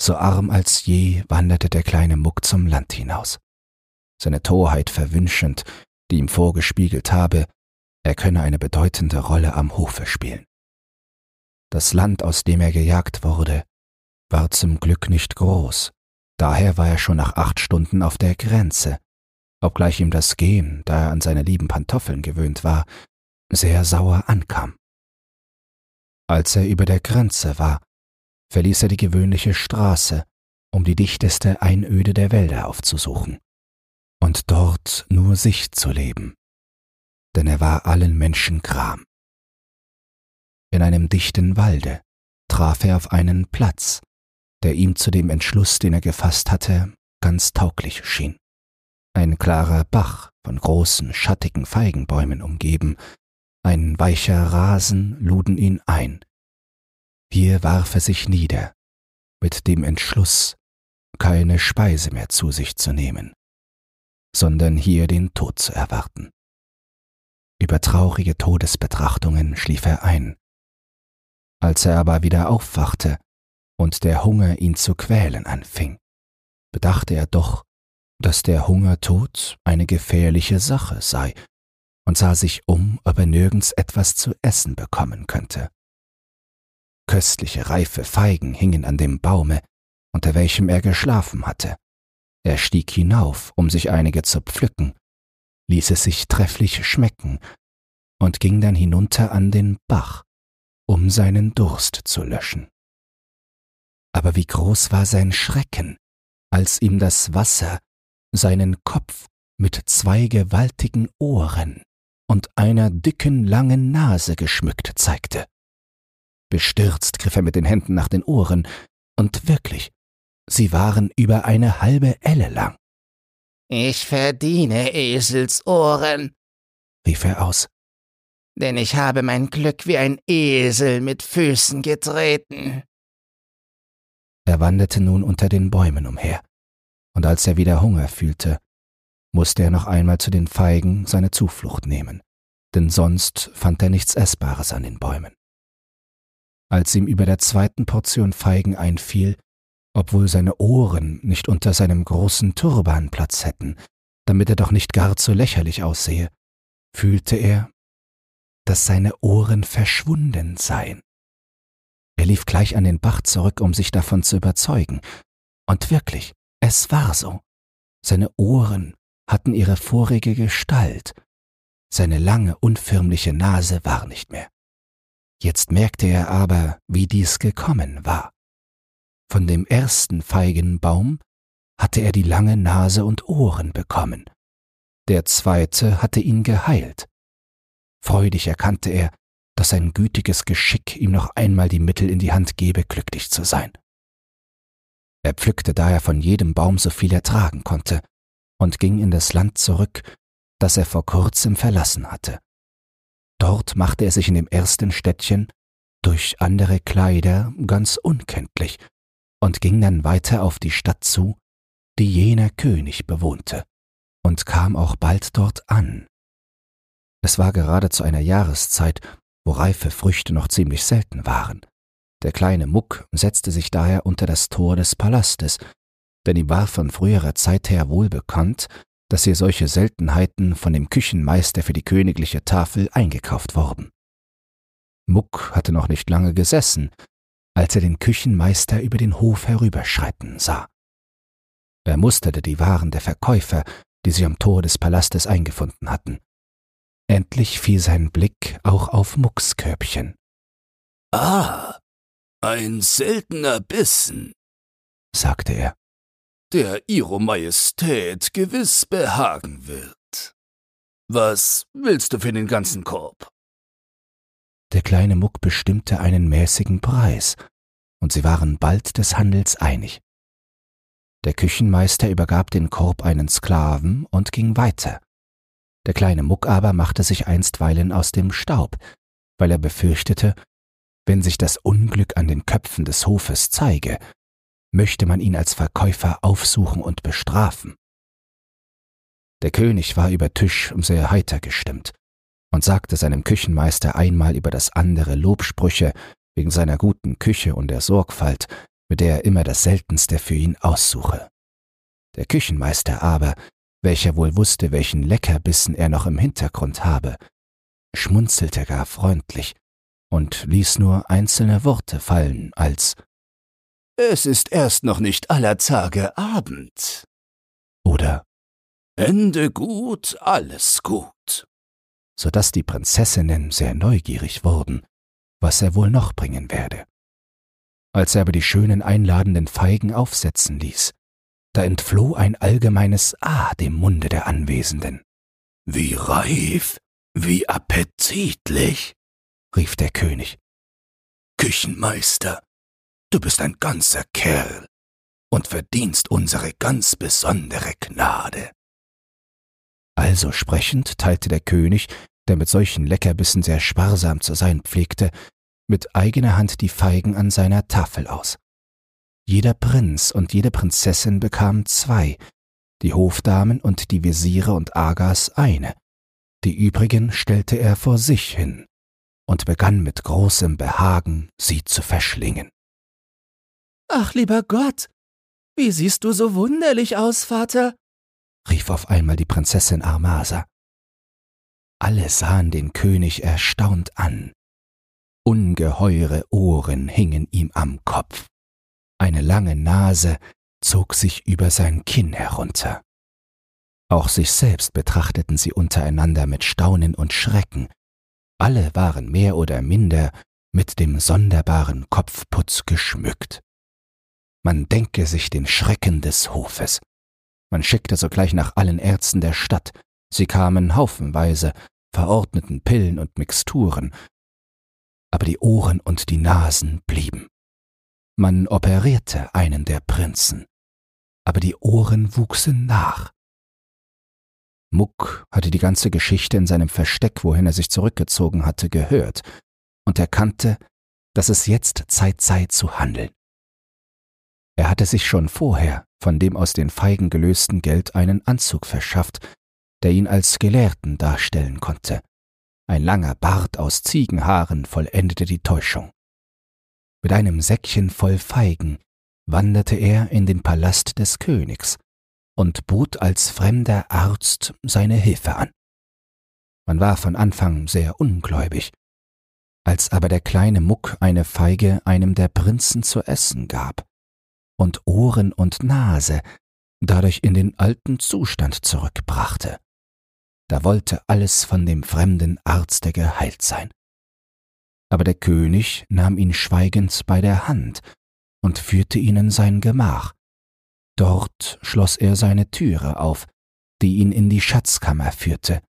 So arm als je wanderte der kleine Muck zum Land hinaus. Seine Torheit verwünschend, die ihm vorgespiegelt habe, er könne eine bedeutende Rolle am Hofe spielen. Das Land, aus dem er gejagt wurde, war zum Glück nicht groß, daher war er schon nach acht Stunden auf der Grenze, obgleich ihm das Gehen, da er an seine lieben Pantoffeln gewöhnt war, sehr sauer ankam. Als er über der Grenze war, verließ er die gewöhnliche Straße, um die dichteste Einöde der Wälder aufzusuchen und dort nur sich zu leben denn er war allen Menschen Gram. In einem dichten Walde traf er auf einen Platz, der ihm zu dem Entschluss, den er gefasst hatte, ganz tauglich schien. Ein klarer Bach, von großen, schattigen Feigenbäumen umgeben, ein weicher Rasen luden ihn ein. Hier warf er sich nieder, mit dem Entschluss, keine Speise mehr zu sich zu nehmen, sondern hier den Tod zu erwarten. Über traurige Todesbetrachtungen schlief er ein. Als er aber wieder aufwachte und der Hunger ihn zu quälen anfing, bedachte er doch, dass der Hungertod eine gefährliche Sache sei und sah sich um, ob er nirgends etwas zu essen bekommen könnte. Köstliche reife Feigen hingen an dem Baume, unter welchem er geschlafen hatte. Er stieg hinauf, um sich einige zu pflücken, ließ es sich trefflich schmecken und ging dann hinunter an den Bach, um seinen Durst zu löschen. Aber wie groß war sein Schrecken, als ihm das Wasser seinen Kopf mit zwei gewaltigen Ohren und einer dicken langen Nase geschmückt zeigte. Bestürzt griff er mit den Händen nach den Ohren, und wirklich, sie waren über eine halbe Elle lang. Ich verdiene Eselsohren, rief er aus. Denn ich habe mein Glück wie ein Esel mit Füßen getreten. Er wanderte nun unter den Bäumen umher, und als er wieder Hunger fühlte, musste er noch einmal zu den Feigen seine Zuflucht nehmen, denn sonst fand er nichts Essbares an den Bäumen. Als ihm über der zweiten Portion Feigen einfiel, obwohl seine Ohren nicht unter seinem großen Turban Platz hätten, damit er doch nicht gar zu lächerlich aussehe, fühlte er, dass seine Ohren verschwunden seien. Er lief gleich an den Bach zurück, um sich davon zu überzeugen, und wirklich, es war so. Seine Ohren hatten ihre vorige Gestalt, seine lange, unförmliche Nase war nicht mehr. Jetzt merkte er aber, wie dies gekommen war. Von dem ersten Feigenbaum hatte er die lange Nase und Ohren bekommen. Der zweite hatte ihn geheilt. Freudig erkannte er, dass sein gütiges Geschick ihm noch einmal die Mittel in die Hand gebe, glücklich zu sein. Er pflückte daher von jedem Baum so viel er tragen konnte und ging in das Land zurück, das er vor kurzem verlassen hatte. Dort machte er sich in dem ersten Städtchen durch andere Kleider ganz unkenntlich und ging dann weiter auf die Stadt zu, die jener König bewohnte, und kam auch bald dort an. Es war gerade zu einer Jahreszeit, wo reife Früchte noch ziemlich selten waren. Der kleine Muck setzte sich daher unter das Tor des Palastes, denn ihm war von früherer Zeit her wohl bekannt, dass hier solche Seltenheiten von dem Küchenmeister für die königliche Tafel eingekauft worden. Muck hatte noch nicht lange gesessen, als er den Küchenmeister über den Hof herüberschreiten sah. Er musterte die Waren der Verkäufer, die sich am Tor des Palastes eingefunden hatten. Endlich fiel sein Blick auch auf Mucks Körbchen. Ah, ein seltener Bissen, sagte er, der Ihro Majestät gewiss behagen wird. Was willst du für den ganzen Korb? Der kleine Muck bestimmte einen mäßigen Preis, und sie waren bald des Handels einig. Der Küchenmeister übergab den Korb einen Sklaven und ging weiter. Der kleine Muck aber machte sich einstweilen aus dem Staub, weil er befürchtete, wenn sich das Unglück an den Köpfen des Hofes zeige, möchte man ihn als Verkäufer aufsuchen und bestrafen. Der König war über Tisch sehr heiter gestimmt und sagte seinem Küchenmeister einmal über das andere Lobsprüche wegen seiner guten Küche und der Sorgfalt, mit der er immer das Seltenste für ihn aussuche. Der Küchenmeister aber, welcher wohl wusste, welchen Leckerbissen er noch im Hintergrund habe, schmunzelte gar freundlich und ließ nur einzelne Worte fallen als Es ist erst noch nicht aller Tage Abend. Oder Ende gut, alles gut. So dass die Prinzessinnen sehr neugierig wurden, was er wohl noch bringen werde. Als er aber die schönen einladenden Feigen aufsetzen ließ, da entfloh ein allgemeines Ah dem Munde der Anwesenden. Wie reif, wie appetitlich, rief der König. Küchenmeister, du bist ein ganzer Kerl und verdienst unsere ganz besondere Gnade. Also sprechend teilte der König, der mit solchen Leckerbissen sehr sparsam zu sein pflegte, mit eigener Hand die Feigen an seiner Tafel aus. Jeder Prinz und jede Prinzessin bekam zwei, die Hofdamen und die Wesire und Agas eine, die übrigen stellte er vor sich hin und begann mit großem Behagen, sie zu verschlingen. Ach, lieber Gott, wie siehst du so wunderlich aus, Vater? rief auf einmal die Prinzessin Armasa. Alle sahen den König erstaunt an. Ungeheure Ohren hingen ihm am Kopf. Eine lange Nase zog sich über sein Kinn herunter. Auch sich selbst betrachteten sie untereinander mit Staunen und Schrecken. Alle waren mehr oder minder mit dem sonderbaren Kopfputz geschmückt. Man denke sich den Schrecken des Hofes. Man schickte sogleich nach allen Ärzten der Stadt. Sie kamen haufenweise, verordneten Pillen und Mixturen. Aber die Ohren und die Nasen blieben. Man operierte einen der Prinzen. Aber die Ohren wuchsen nach. Muck hatte die ganze Geschichte in seinem Versteck, wohin er sich zurückgezogen hatte, gehört und erkannte, dass es jetzt Zeit sei zu handeln. Er hatte sich schon vorher von dem aus den Feigen gelösten Geld einen Anzug verschafft, der ihn als Gelehrten darstellen konnte. Ein langer Bart aus Ziegenhaaren vollendete die Täuschung. Mit einem Säckchen voll Feigen wanderte er in den Palast des Königs und bot als fremder Arzt seine Hilfe an. Man war von Anfang sehr ungläubig. Als aber der kleine Muck eine Feige einem der Prinzen zu essen gab und Ohren und Nase dadurch in den alten Zustand zurückbrachte, da wollte alles von dem fremden Arzte geheilt sein. Aber der König nahm ihn schweigend bei der Hand und führte ihn in sein Gemach, Dort schloss er seine Türe auf, die ihn in die Schatzkammer führte,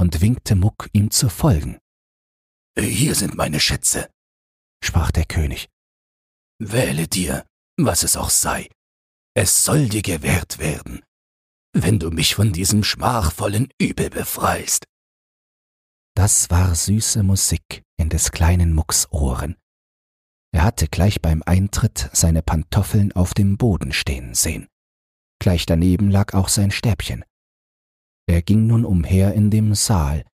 und winkte Muck, ihm zu folgen. Hier sind meine Schätze, sprach der König. Wähle dir, was es auch sei. Es soll dir gewährt werden, wenn du mich von diesem schmachvollen Übel befreist. Das war süße Musik in des kleinen Mucks Ohren, er hatte gleich beim Eintritt seine Pantoffeln auf dem Boden stehen sehen. Gleich daneben lag auch sein Stäbchen. Er ging nun umher in dem Saal,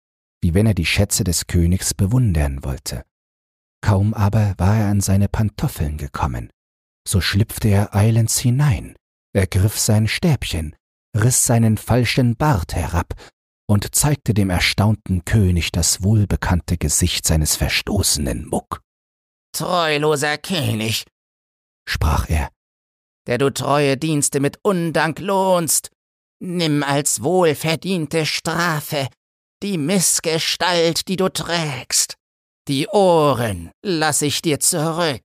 wie wenn er die Schätze des Königs bewundern wollte. Kaum aber war er an seine Pantoffeln gekommen, so schlüpfte er eilends hinein, ergriff sein Stäbchen, riss seinen falschen Bart herab und zeigte dem erstaunten König das wohlbekannte Gesicht seines verstoßenen Muck. Treuloser König, sprach er, der du treue Dienste mit Undank lohnst, nimm als wohlverdiente Strafe die Missgestalt, die du trägst. Die Ohren lass ich dir zurück,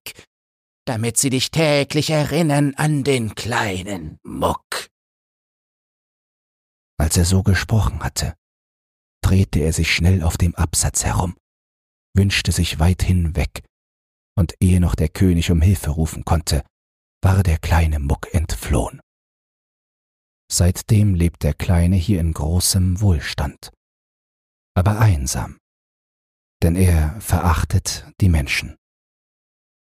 damit sie dich täglich erinnern an den kleinen Muck. Als er so gesprochen hatte, drehte er sich schnell auf dem Absatz herum, wünschte sich weit hinweg und ehe noch der König um Hilfe rufen konnte, war der kleine Muck entflohen. Seitdem lebt der Kleine hier in großem Wohlstand, aber einsam, denn er verachtet die Menschen.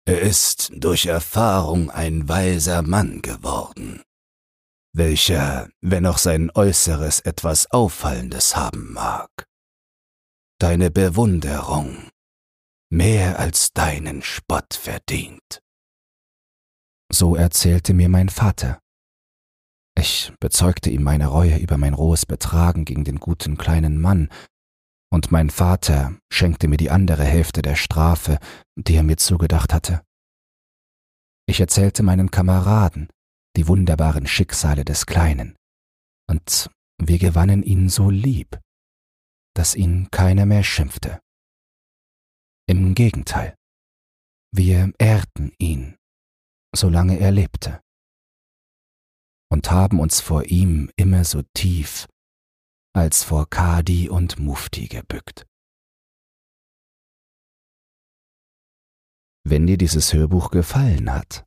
Er ist durch Erfahrung ein weiser Mann geworden, welcher, wenn auch sein Äußeres etwas Auffallendes haben mag, deine Bewunderung mehr als deinen Spott verdient. So erzählte mir mein Vater. Ich bezeugte ihm meine Reue über mein rohes Betragen gegen den guten kleinen Mann, und mein Vater schenkte mir die andere Hälfte der Strafe, die er mir zugedacht hatte. Ich erzählte meinen Kameraden die wunderbaren Schicksale des Kleinen, und wir gewannen ihn so lieb, dass ihn keiner mehr schimpfte. Im Gegenteil, wir ehrten ihn, solange er lebte, und haben uns vor ihm immer so tief als vor Kadi und Mufti gebückt. Wenn dir dieses Hörbuch gefallen hat,